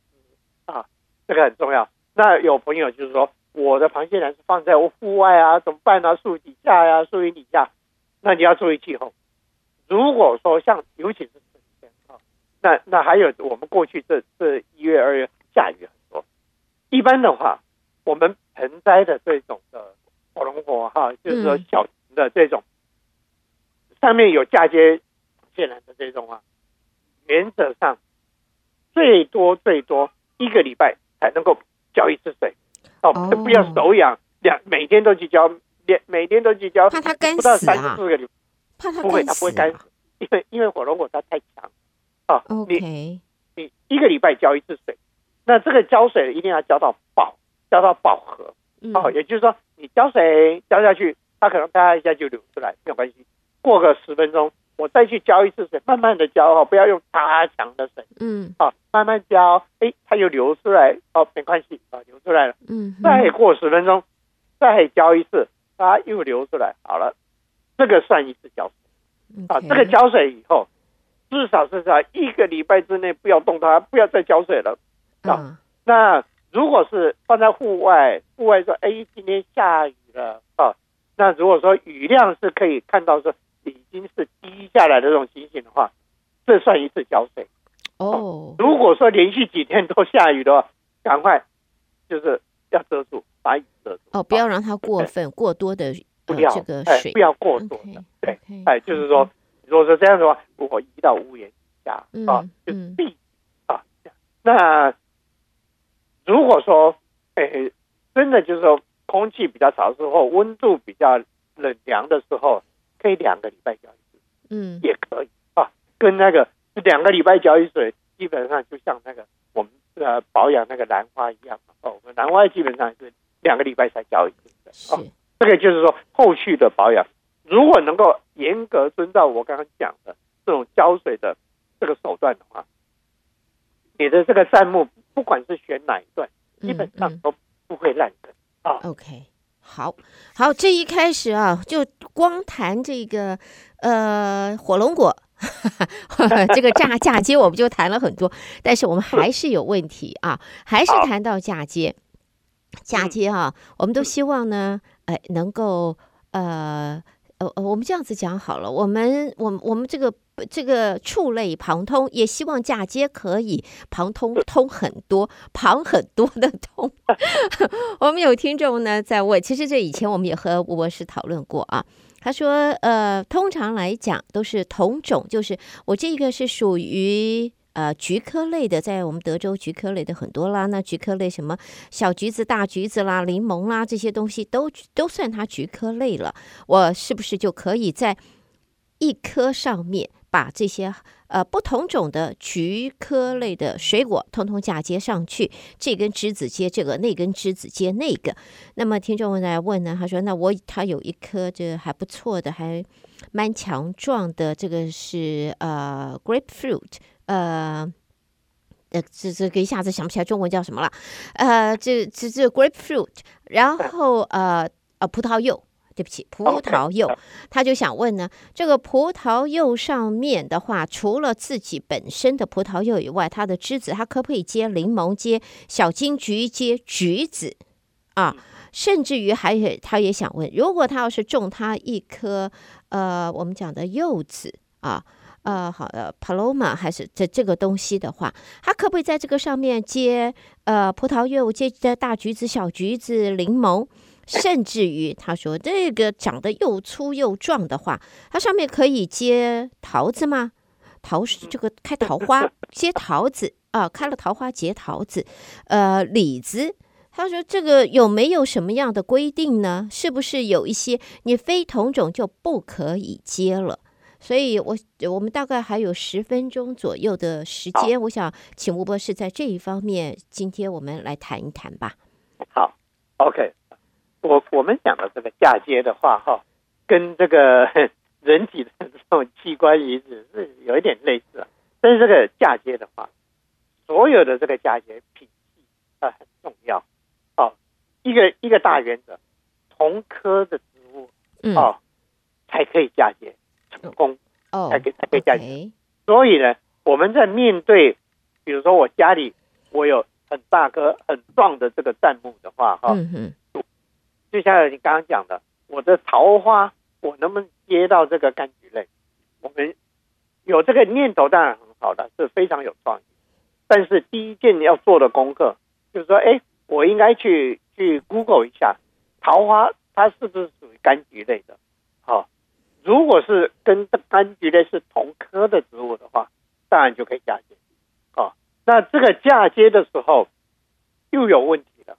啊，这个很重要。那有朋友就是说，我的螃蟹兰是放在我户外啊，怎么办呢？树底下呀、啊，树荫底下，那你要注意气候。如果说像尤其是那那还有我们过去这这一月二月下雨很多。一般的话，我们盆栽的这种的火龙果哈，就是说小型的这种，上面有嫁接蟹兰的这种啊，原则上最多最多一个礼拜才能够浇一次水哦，不要手痒，两每天都去浇，每每天都去浇，怕它干死啊，不到三四个礼拜，怕它不会，它不会干死，因为因为火龙果它太强啊，你你一个礼拜浇一次水。那这个浇水一定要浇到饱，浇到饱和，哦，也就是说，你浇水浇下去，它可能啪一下就流出来，没有关系。过个十分钟，我再去浇一次水，慢慢的浇哦，不要用太强的水，嗯，好，慢慢浇，哎，它又流出来，哦，没关系，啊，流出来了，嗯，再过十分钟，再浇一次，它又流出来，好了，这个算一次浇水，啊，这个浇水以后，至少是在一个礼拜之内不要动它，不要再浇水了。啊、哦，那如果是放在户外，户外说，哎，今天下雨了啊、哦，那如果说雨量是可以看到说已经是滴下来的这种情形的话，这算一次浇水。哦，哦，如果说连续几天都下雨的话，赶快就是要遮住，把雨遮住。哦，不要让它过分、哦、过多的不要、呃、这个水、哎，不要过多的。Okay, 对哎，就是说，嗯、如果说这样的话，如果移到屋檐下啊、就避啊，那。如果说，诶，真的就是说，空气比较潮湿或温度比较冷凉的时候，可以两个礼拜浇一次，嗯，也可以啊。跟那个两个礼拜浇一水，基本上就像那个我们呃保养那个兰花一样哦。我们兰花基本上是两个礼拜才浇一次的哦。这个就是说后续的保养，如果能够严格遵照我刚刚讲的这种浇水的这个手段的话，你的这个杉木。不管是选哪一段，基本上都不会烂的啊。OK，好，好，这一开始啊，就光谈这个呃火龙果，这个嫁 嫁接，我们就谈了很多，但是我们还是有问题啊，还是谈到嫁接，嫁接啊，我们都希望呢，哎，能够呃呃呃，我们这样子讲好了，我们我们我们这个。这个触类旁通，也希望嫁接可以旁通通很多，旁很多的通。我们有听众呢在问，其实这以前我们也和吴博士讨论过啊。他说，呃，通常来讲都是同种，就是我这个是属于呃菊科类的，在我们德州菊科类的很多啦。那菊科类什么小橘子、大橘子啦、柠檬啦这些东西都都算它菊科类了。我是不是就可以在一颗上面把这些呃不同种的菊科类的水果通通嫁接上去，这根枝子接这个，那根枝子接那个。那么听众问来问呢，他说：“那我他有一颗这还不错的，还蛮强壮的，这个是呃 grapefruit，呃。”呃，这这个一下子想不起来中文叫什么了，呃，这这这 grapefruit，然后呃呃葡萄柚，对不起，葡萄柚，他就想问呢，这个葡萄柚上面的话，除了自己本身的葡萄柚以外，它的枝子，它可不可以接柠檬、接小金桔、接橘子啊？甚至于还有，他也想问，如果他要是种他一颗呃，我们讲的柚子啊。呃，好的，Paloma 还是这这个东西的话，它可不可以在这个上面接呃葡萄柚、接的大橘子、小橘子、柠檬，甚至于他说这个长得又粗又壮的话，它上面可以接桃子吗？桃是这个开桃花接桃子啊，开了桃花结桃子，呃，李子，他说这个有没有什么样的规定呢？是不是有一些你非同种就不可以接了？所以我，我我们大概还有十分钟左右的时间，我想请吴博士在这一方面，今天我们来谈一谈吧。好，OK，我我们讲的这个嫁接的话，哈，跟这个 人体的这种器官移植是有一点类似，但是这个嫁接的话，所有的这个嫁接品系啊很重要。哦，一个一个大原则，同科的植物哦、嗯、才可以嫁接。成功哦，才可以才可以嫁接。所以呢，我们在面对，比如说我家里我有很大棵很壮的这个弹幕的话，哈，嗯嗯，就像你刚刚讲的，我的桃花我能不能接到这个柑橘类？我们有这个念头当然很好的，是非常有创意。但是第一件要做的功课就是说，哎，我应该去去 Google 一下桃花它是不是属于柑橘类的？好。如果是跟柑橘类是同科的植物的话，当然就可以嫁接。哦，那这个嫁接的时候又有问题了。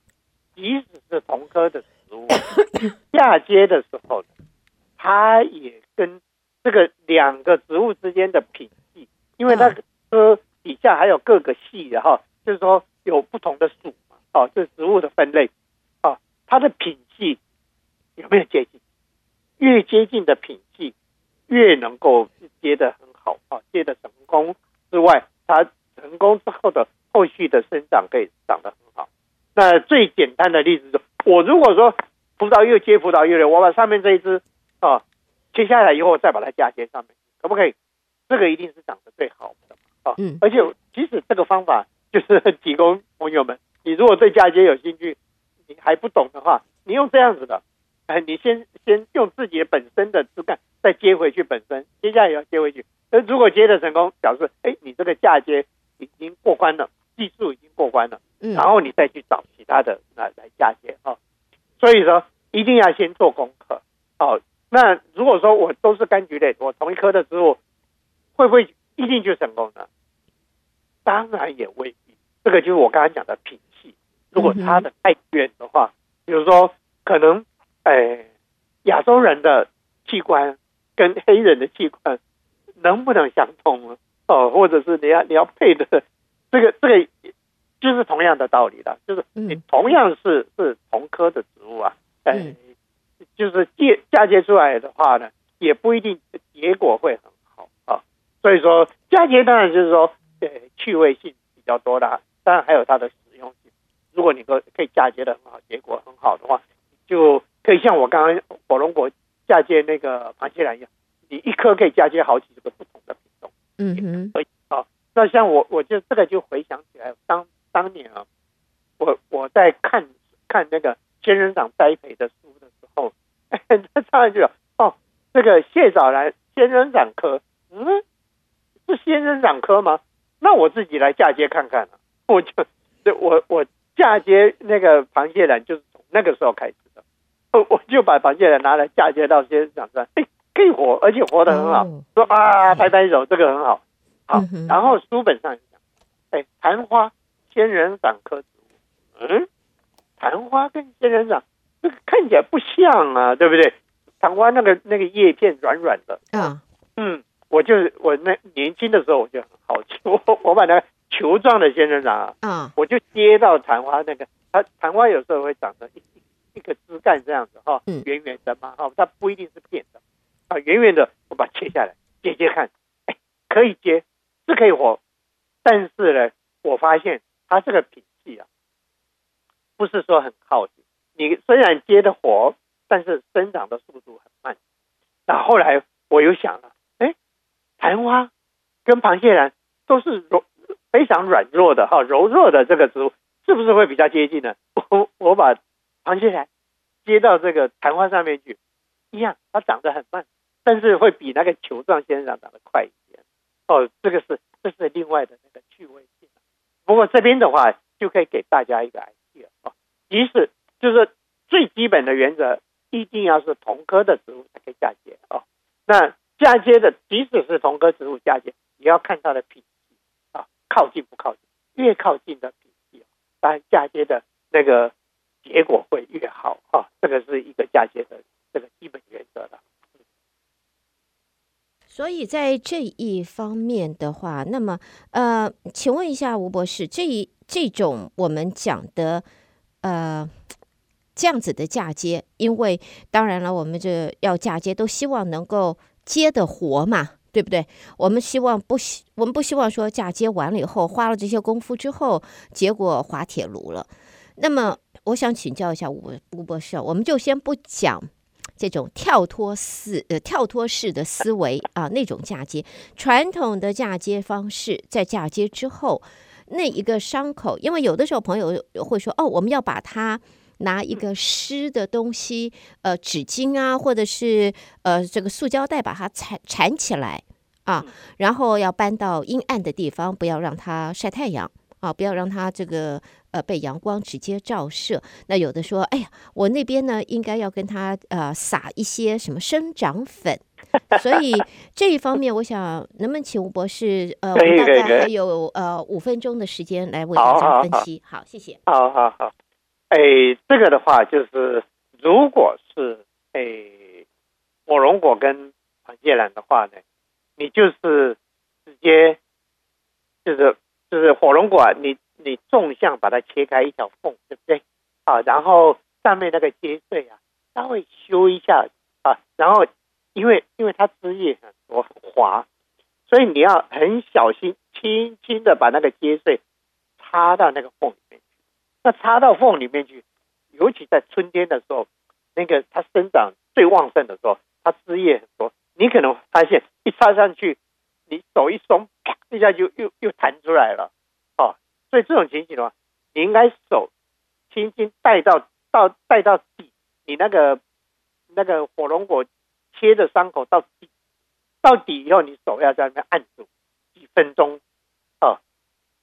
即使是同科的植物，嫁接的时候，它也跟这个两个植物之间的品系，因为它科底下还有各个系的哈，就是说有不同的属嘛。哦，这植物的分类，哦，它的品系有没有接近？越接近的品系，越能够接得很好啊，接的成功之外，它成功之后的后续的生长可以长得很好。那最简单的例子是，我如果说葡萄柚接葡萄柚的，我把上面这一只啊切下来以后，再把它嫁接上面，可不可以？这个一定是长得最好的啊。嗯。而且，即使这个方法就是提供朋友们，你如果对嫁接有兴趣，你还不懂的话，你用这样子的。哎，你先先用自己的本身的枝干再接回去本身，接下来也要接回去。那如果接的成功，表示哎，你这个嫁接已经过关了，技术已经过关了。嗯，然后你再去找其他的来来嫁接啊。所以说一定要先做功课。哦，那如果说我都是柑橘类，我同一科的植物，会不会一定就成功呢？当然也未必。这个就是我刚才讲的品系，如果差的太远的话，比如说可能。哎，亚洲人的器官跟黑人的器官能不能相通呢？哦，或者是你要你要配的这个这个就是同样的道理了，就是你同样是是同科的植物啊，哎，就是嫁嫁接出来的话呢，也不一定结果会很好啊。所以说嫁接当然就是说，呃，趣味性比较多的，当然还有它的实用性。如果你可可以嫁接的很好，结果很好的话，就。可以像我刚刚火龙果嫁接那个螃蟹兰一样，你一颗可以嫁接好几个不同的品种。嗯哼，可以啊。那像我，我就这个就回想起来，当当年啊，我我在看看那个仙人掌栽培的书的时候，他上来就说哦，这个蟹爪兰仙人掌科，嗯，是仙人掌科吗？那我自己来嫁接看看啊。我就我我嫁接那个螃蟹兰，就是从那个时候开始。我就把螃蟹拿来嫁接到仙人掌上，哎，可以活，而且活得很好。哦、说啊，拍拍手，这个很好。好，嗯、然后书本上讲，哎，昙花仙人掌科植物，嗯，昙花跟仙人掌这个看起来不像啊，对不对？昙花那个那个叶片软软的，啊、哦，嗯，我就我那年轻的时候我就很好奇，我我把那个球状的仙人掌啊，啊，我就接到昙花那个，它昙花有时候会长成一一个枝干这样子哈，圆圆的嘛哈，它不一定是扁的啊，圆圆的，我把它切下来接接看，哎，可以接，是可以活，但是呢，我发现它这个品系啊，不是说很靠紧，你虽然接的活，但是生长的速度很慢。那后来我又想了，哎，昙花跟螃蟹兰都是柔非常软弱的哈，柔弱的这个植物，是不是会比较接近呢？我我把螃蟹兰接到这个昙花上面去，一样，它长得很慢，但是会比那个球状仙人掌长得快一点。哦，这个是这是另外的那个趣味性。不过这边的话，就可以给大家一个 idea 哦，即使就是最基本的原则。一定要是同科的植物才可以嫁接哦。那嫁接的，即使是同科植物嫁接，也要看它的品系啊，靠近不靠近？越靠近的品系，当然嫁接的那个结果会越好啊。这个是一个嫁接的这个基本原则了。所以在这一方面的话，那么呃，请问一下吴博士，这一这种我们讲的呃。这样子的嫁接，因为当然了，我们这要嫁接都希望能够接得活嘛，对不对？我们希望不希，我们不希望说嫁接完了以后花了这些功夫之后，结果滑铁卢了。那么，我想请教一下吴吴博士，我们就先不讲这种跳脱式呃跳脱式的思维啊，那种嫁接，传统的嫁接方式，在嫁接之后那一个伤口，因为有的时候朋友会说哦，我们要把它。拿一个湿的东西，呃，纸巾啊，或者是呃，这个塑胶袋，把它缠缠起来啊，然后要搬到阴暗的地方，不要让它晒太阳啊，不要让它这个呃被阳光直接照射。那有的说，哎呀，我那边呢，应该要跟它呃撒一些什么生长粉。所以 这一方面，我想能不能请吴博士，呃，我们大概还有呃五分钟的时间来为大家分析。好，好，好，谢谢。好好好。哎，这个的话就是，如果是哎火龙果跟螃蟹兰的话呢，你就是直接就是就是火龙果，你你纵向把它切开一条缝，对不对？啊，然后上面那个接穗啊，稍微修一下啊，然后因为因为它枝叶很多很滑，所以你要很小心，轻轻的把那个接穗插到那个缝里面去。那插到缝里面去，尤其在春天的时候，那个它生长最旺盛的时候，它枝叶很多，你可能发现一插上去，你手一松，啪一下就又又弹出来了，哦，所以这种情形的话，你应该手轻轻带到到带到底，你那个那个火龙果切的伤口到底，到底以后，你手要在那边按住几分钟，哦，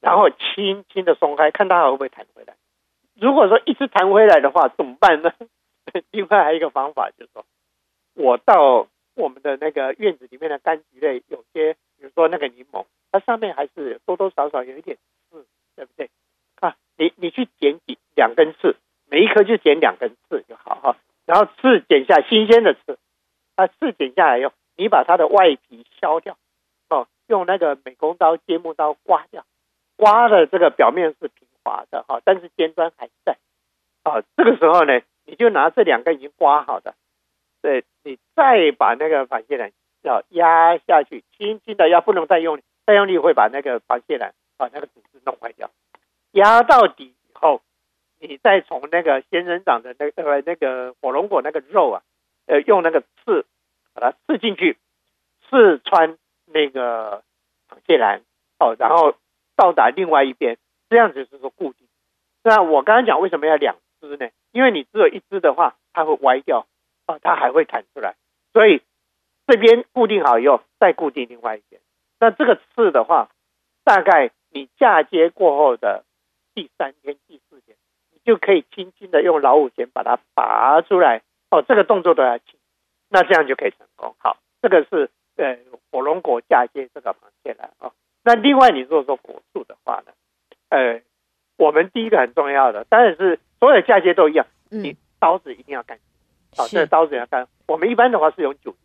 然后轻轻的松开，看它会不会弹回来。如果说一直弹回来的话，怎么办呢？另外还有一个方法，就是说，我到我们的那个院子里面的柑橘类，有些比如说那个柠檬，它上面还是多多少少有一点刺，对不对？啊，你你去剪几两根刺，每一颗就剪两根刺就好哈。然后刺剪下新鲜的刺，啊，刺剪下来以后，你把它的外皮削掉，哦，用那个美工刀、尖木刀刮掉，刮的这个表面是平。滑的哈，但是尖端还在啊。这个时候呢，你就拿这两个已经刮好的，对，你再把那个螃蟹兰要压下去，轻轻的压，不能再用力，再用力会把那个螃蟹兰把那个组织弄坏掉。压到底以后，你再从那个仙人掌的那个呃那个火龙果那个肉啊，呃，用那个刺把它刺进去，刺穿那个螃蟹兰哦，然后到达另外一边。这样子就是说固定，那我刚刚讲为什么要两只呢？因为你只有一只的话，它会歪掉啊，它还会弹出来。所以这边固定好以后，再固定另外一边。那这个刺的话，大概你嫁接过后的第三天、第四天，你就可以轻轻的用老虎钳把它拔出来。哦，这个动作都要轻，那这样就可以成功。好，这个是呃火龙果嫁接这个螃蟹来哦。那另外你如果说果树的话呢？呃，我们第一个很重要的，当然是所有的嫁接都一样，你刀子一定要干净，好，这个刀子要干。我们一般的话是用酒精，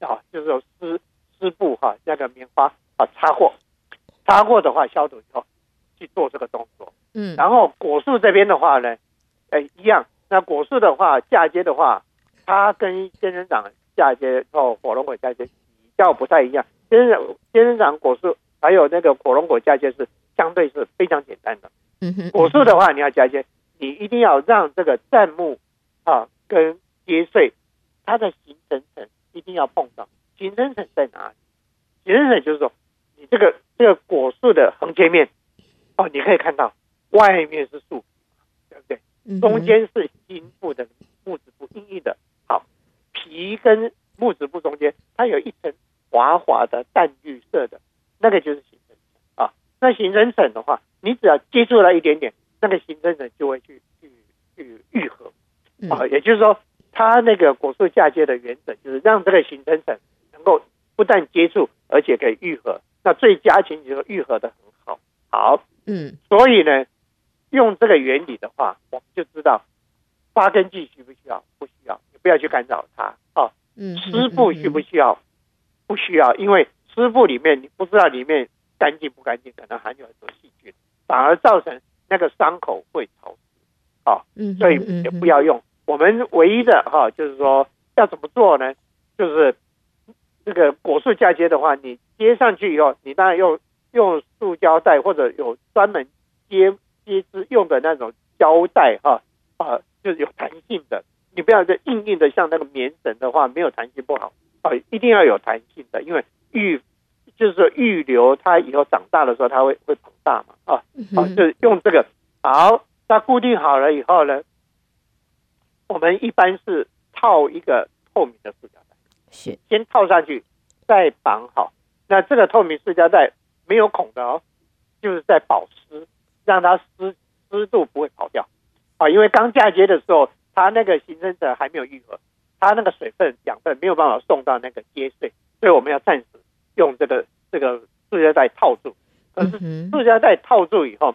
啊，就是说湿湿布哈，那个棉花啊擦过，擦过的话消毒以后去做这个动作。嗯，然后果树这边的话呢，哎一样。那果树的话嫁接的话，它跟仙人掌嫁接哦，火龙果嫁接比较不太一样。仙人仙人掌果树还有那个火龙果嫁接是相对是非常简单的。嗯哼，果树的话你要嫁接，你一定要让这个砧木啊跟接穗它的形成层一定要碰到。形成层在哪里？形成层就是说，你这个这个果树的横切面哦，你可以看到外面是树，对不对？中间是茎部的木质部，硬硬的。好，皮跟木质部中间它有一层滑滑的淡绿色的，那个就是形成层啊。那形成层的话，你只要接触了一点点，那个形成层就会去去去愈合啊。也就是说，它那个果树嫁接的原则就是让这个形成层。能够不但接触，而且可以愈合，那最佳情形就是愈合的很好。好，嗯，所以呢，用这个原理的话，我们就知道发根剂需不需要？不需要，你不要去干扰它啊。嗯，湿布需不需要？不需要，因为湿布里面你不知道里面干净不干净，可能含有很多细菌，反而造成那个伤口会潮湿。啊，嗯，所以也不要用。我们唯一的哈，就是说要怎么做呢？就是。这个果树嫁接的话，你接上去以后，你当然用用塑胶袋或者有专门接接枝用的那种胶带哈啊，就是有弹性的。你不要这硬硬的，像那个棉绳的话，没有弹性不好啊，一定要有弹性的，因为预就是说预留它以后长大的时候，它会会膨大嘛啊，好，就是用这个好，它固定好了以后呢，我们一般是套一个透明的塑胶。是，先套上去，再绑好。那这个透明塑胶袋没有孔的哦，就是在保湿，让它湿湿度不会跑掉啊。因为刚嫁接的时候，它那个形成者还没有愈合，它那个水分养分没有办法送到那个接穗，所以我们要暂时用这个这个塑胶袋套住。可是塑胶袋套住以后，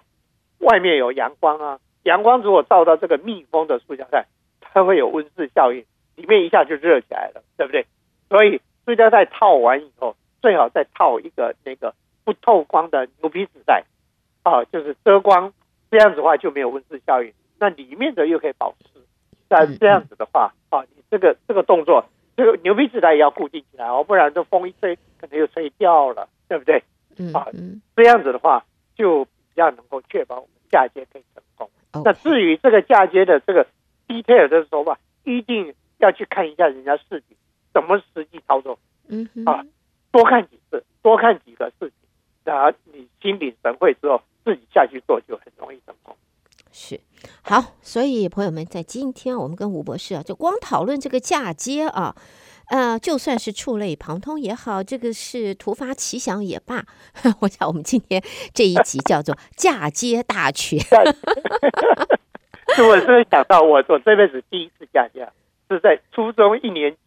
外面有阳光啊，阳光如果照到这个密封的塑胶袋，它会有温室效应，里面一下就热起来了，对不对？所以塑胶袋套完以后，最好再套一个那个不透光的牛皮纸袋，啊，就是遮光，这样子的话就没有温室效应。那里面的又可以保湿。那这样子的话，啊，你这个这个动作，这个牛皮纸袋也要固定起来哦，不然这风一吹，可能又吹掉了，对不对？啊，这样子的话就比较能够确保我们嫁接可以成功。那至于这个嫁接的这个 detail 的手法，一定要去看一下人家视频。怎么实际操作？嗯啊，多看几次，多看几个视频，然后你心领神会之后，自己下去做就很容易成功。是，好，所以朋友们，在今天我们跟吴博士啊，就光讨论这个嫁接啊，呃，就算是触类旁通也好，这个是突发奇想也罢，我想我们今天这一集叫做嫁接大全。我真的想到我，我我这辈子第一次嫁接是在初中一年级。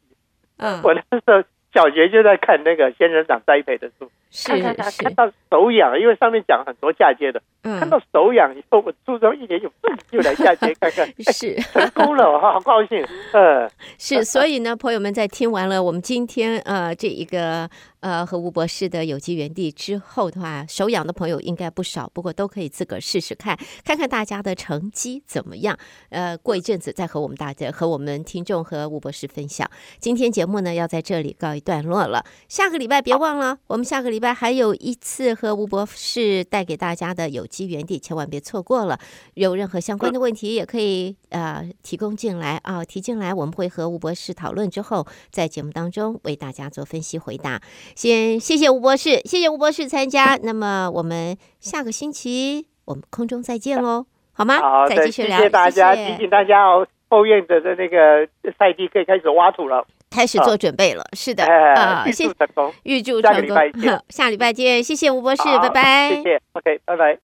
嗯，我那时候小学就在看那个仙人掌栽培的书，是看看看看到手痒，因为上面讲很多嫁接的，嗯，看到手痒以后，我初中一年级就来嫁接看看，是。成功了，我好高兴，嗯，是，所以呢，朋友们在听完了我们今天呃这一个。呃，和吴博士的有机园地之后的话，手痒的朋友应该不少，不过都可以自个儿试试看，看看大家的成绩怎么样。呃，过一阵子再和我们大家、和我们听众和吴博士分享。今天节目呢，要在这里告一段落了。下个礼拜别忘了，我们下个礼拜还有一次和吴博士带给大家的有机园地，千万别错过了。有任何相关的问题，也可以呃提供进来啊，提进来，我们会和吴博士讨论之后，在节目当中为大家做分析回答。先谢谢吴博士，谢谢吴博士参加。那么我们下个星期我们空中再见喽，好吗？好，再继续聊。谢谢大家，谢谢提醒大家哦，后院的的那个赛地可以开始挖土了，开始做准备了。哦、是的，啊，预祝成功，预祝成功。下礼拜见，下礼拜见。谢谢吴博士，拜拜。谢谢，OK，拜拜。